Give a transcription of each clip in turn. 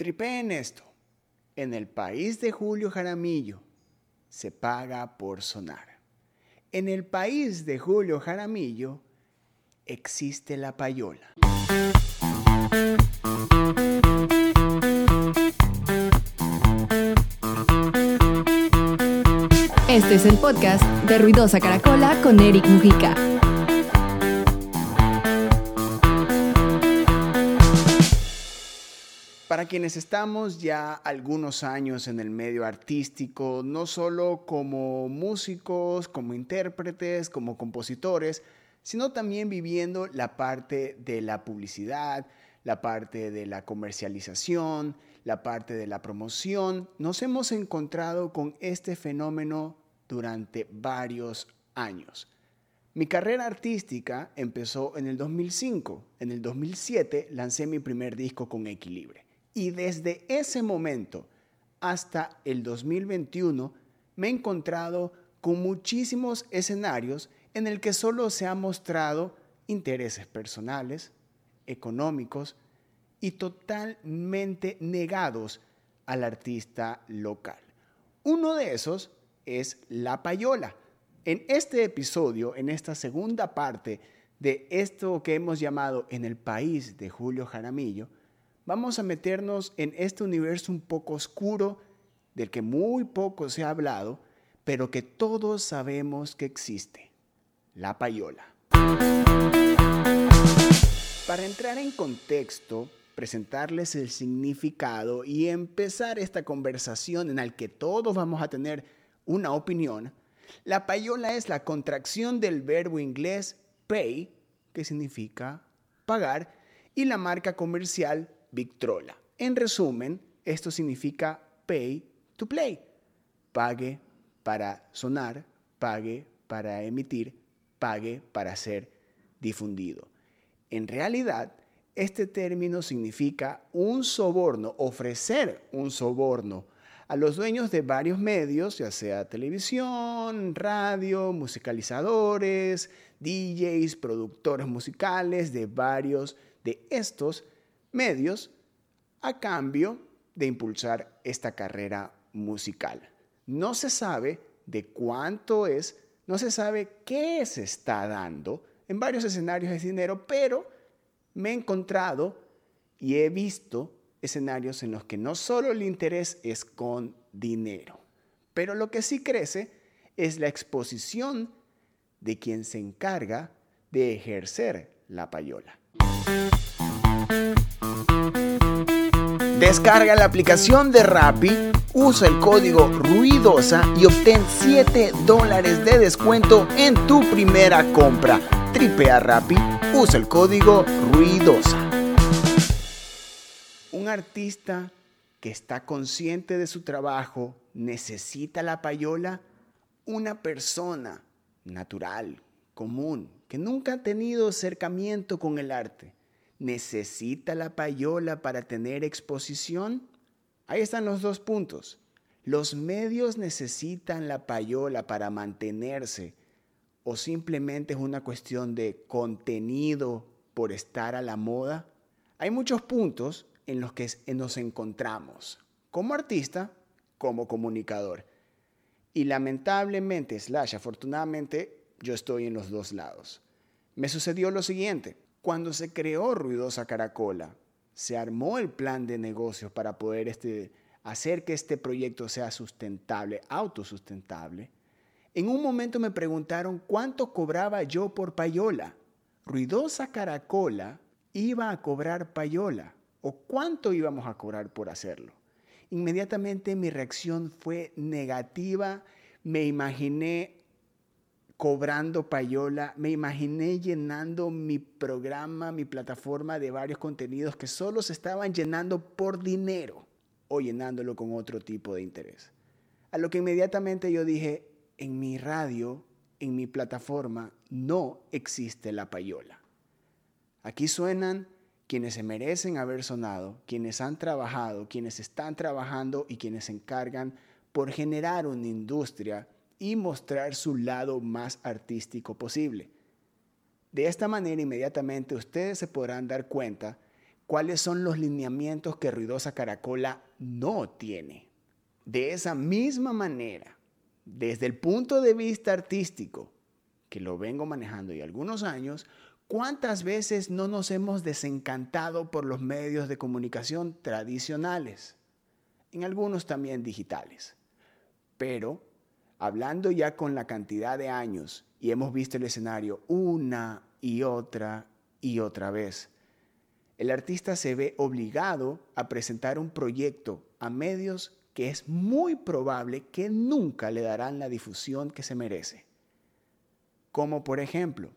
Tripeen esto. En el país de Julio Jaramillo se paga por sonar. En el país de Julio Jaramillo existe la payola. Este es el podcast de Ruidosa Caracola con Eric Mujica. Para quienes estamos ya algunos años en el medio artístico, no solo como músicos, como intérpretes, como compositores, sino también viviendo la parte de la publicidad, la parte de la comercialización, la parte de la promoción, nos hemos encontrado con este fenómeno durante varios años. Mi carrera artística empezó en el 2005. En el 2007 lancé mi primer disco con Equilibre. Y desde ese momento hasta el 2021 me he encontrado con muchísimos escenarios en el que solo se han mostrado intereses personales, económicos y totalmente negados al artista local. Uno de esos es La Payola. En este episodio, en esta segunda parte de esto que hemos llamado En el País de Julio Jaramillo, vamos a meternos en este universo un poco oscuro del que muy poco se ha hablado, pero que todos sabemos que existe, la payola. Para entrar en contexto, presentarles el significado y empezar esta conversación en la que todos vamos a tener una opinión, la payola es la contracción del verbo inglés pay, que significa pagar, y la marca comercial Victrola. En resumen, esto significa pay to play. Pague para sonar, pague para emitir, pague para ser difundido. En realidad, este término significa un soborno, ofrecer un soborno a los dueños de varios medios, ya sea televisión, radio, musicalizadores, DJs, productores musicales de varios de estos medios a cambio de impulsar esta carrera musical. No se sabe de cuánto es, no se sabe qué se está dando. En varios escenarios es dinero, pero me he encontrado y he visto escenarios en los que no solo el interés es con dinero, pero lo que sí crece es la exposición de quien se encarga de ejercer la payola. Descarga la aplicación de Rappi, usa el código Ruidosa y obtén 7 dólares de descuento en tu primera compra. Tripea Rappi, usa el código Ruidosa. Un artista que está consciente de su trabajo necesita la payola. Una persona natural, común, que nunca ha tenido acercamiento con el arte ¿Necesita la payola para tener exposición? Ahí están los dos puntos. ¿Los medios necesitan la payola para mantenerse o simplemente es una cuestión de contenido por estar a la moda? Hay muchos puntos en los que nos encontramos, como artista, como comunicador. Y lamentablemente, slash, afortunadamente, yo estoy en los dos lados. Me sucedió lo siguiente. Cuando se creó Ruidosa Caracola, se armó el plan de negocios para poder este, hacer que este proyecto sea sustentable, autosustentable. En un momento me preguntaron cuánto cobraba yo por payola. Ruidosa Caracola iba a cobrar payola o cuánto íbamos a cobrar por hacerlo. Inmediatamente mi reacción fue negativa. Me imaginé cobrando payola, me imaginé llenando mi programa, mi plataforma de varios contenidos que solo se estaban llenando por dinero o llenándolo con otro tipo de interés. A lo que inmediatamente yo dije, en mi radio, en mi plataforma, no existe la payola. Aquí suenan quienes se merecen haber sonado, quienes han trabajado, quienes están trabajando y quienes se encargan por generar una industria y mostrar su lado más artístico posible. De esta manera inmediatamente ustedes se podrán dar cuenta cuáles son los lineamientos que Ruidosa Caracola no tiene. De esa misma manera, desde el punto de vista artístico, que lo vengo manejando ya algunos años, ¿cuántas veces no nos hemos desencantado por los medios de comunicación tradicionales? En algunos también digitales. Pero, hablando ya con la cantidad de años y hemos visto el escenario una y otra y otra vez, el artista se ve obligado a presentar un proyecto a medios que es muy probable que nunca le darán la difusión que se merece. Como por ejemplo,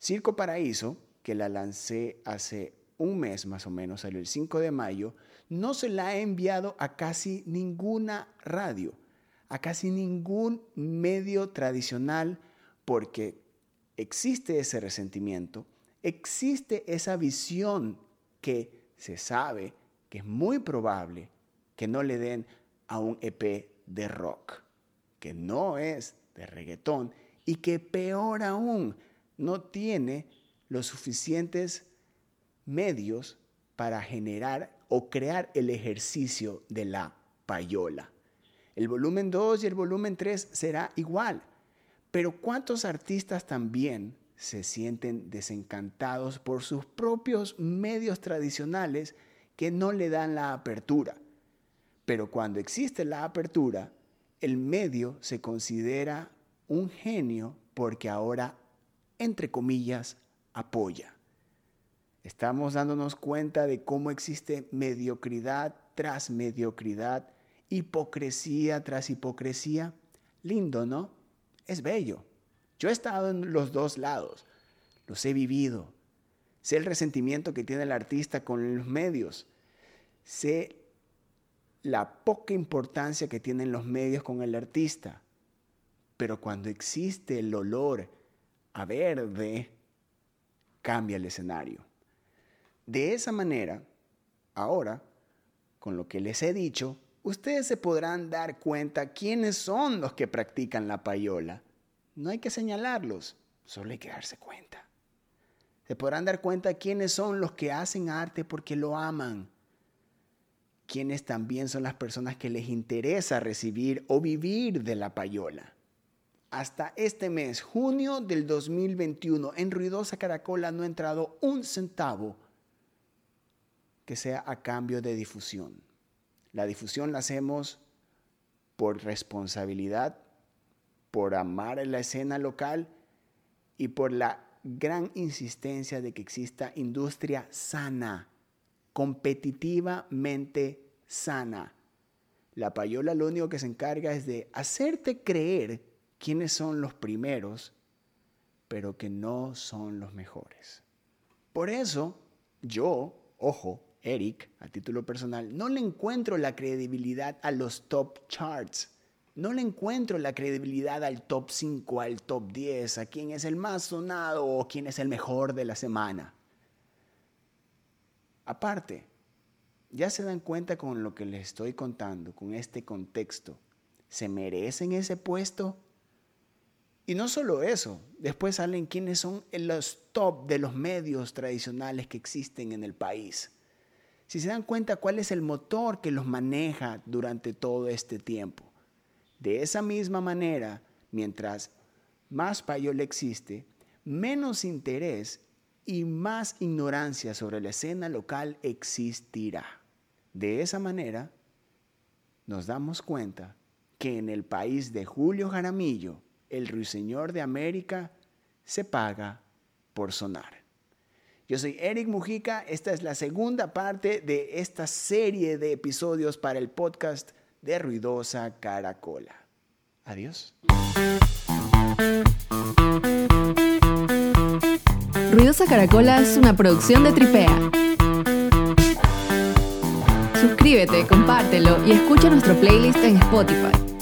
Circo Paraíso, que la lancé hace un mes más o menos, salió el 5 de mayo, no se la ha enviado a casi ninguna radio, a casi ningún medio tradicional, porque existe ese resentimiento, existe esa visión que se sabe que es muy probable que no le den a un EP de rock, que no es de reggaetón y que peor aún no tiene los suficientes medios para generar o crear el ejercicio de la payola. El volumen 2 y el volumen 3 será igual, pero ¿cuántos artistas también se sienten desencantados por sus propios medios tradicionales que no le dan la apertura? Pero cuando existe la apertura, el medio se considera un genio porque ahora, entre comillas, apoya. Estamos dándonos cuenta de cómo existe mediocridad tras mediocridad, hipocresía tras hipocresía. Lindo, ¿no? Es bello. Yo he estado en los dos lados, los he vivido. Sé el resentimiento que tiene el artista con los medios. Sé la poca importancia que tienen los medios con el artista. Pero cuando existe el olor a verde, cambia el escenario. De esa manera, ahora, con lo que les he dicho, ustedes se podrán dar cuenta quiénes son los que practican la payola. No hay que señalarlos, solo hay que darse cuenta. Se podrán dar cuenta quiénes son los que hacen arte porque lo aman quienes también son las personas que les interesa recibir o vivir de la payola. Hasta este mes, junio del 2021, en Ruidosa Caracola no ha entrado un centavo que sea a cambio de difusión. La difusión la hacemos por responsabilidad, por amar la escena local y por la gran insistencia de que exista industria sana competitivamente sana. La payola lo único que se encarga es de hacerte creer quiénes son los primeros, pero que no son los mejores. Por eso, yo, ojo, Eric, a título personal, no le encuentro la credibilidad a los top charts. No le encuentro la credibilidad al top 5, al top 10, a quién es el más sonado o quién es el mejor de la semana. Aparte, ya se dan cuenta con lo que les estoy contando, con este contexto. ¿Se merecen ese puesto? Y no solo eso, después salen quiénes son los top de los medios tradicionales que existen en el país. Si se dan cuenta cuál es el motor que los maneja durante todo este tiempo. De esa misma manera, mientras más payola existe, menos interés y más ignorancia sobre la escena local existirá. De esa manera, nos damos cuenta que en el país de Julio Jaramillo, el ruiseñor de América, se paga por sonar. Yo soy Eric Mujica, esta es la segunda parte de esta serie de episodios para el podcast de Ruidosa Caracola. Adiós. Ruidosa Caracola es una producción de Tripea. Suscríbete, compártelo y escucha nuestro playlist en Spotify.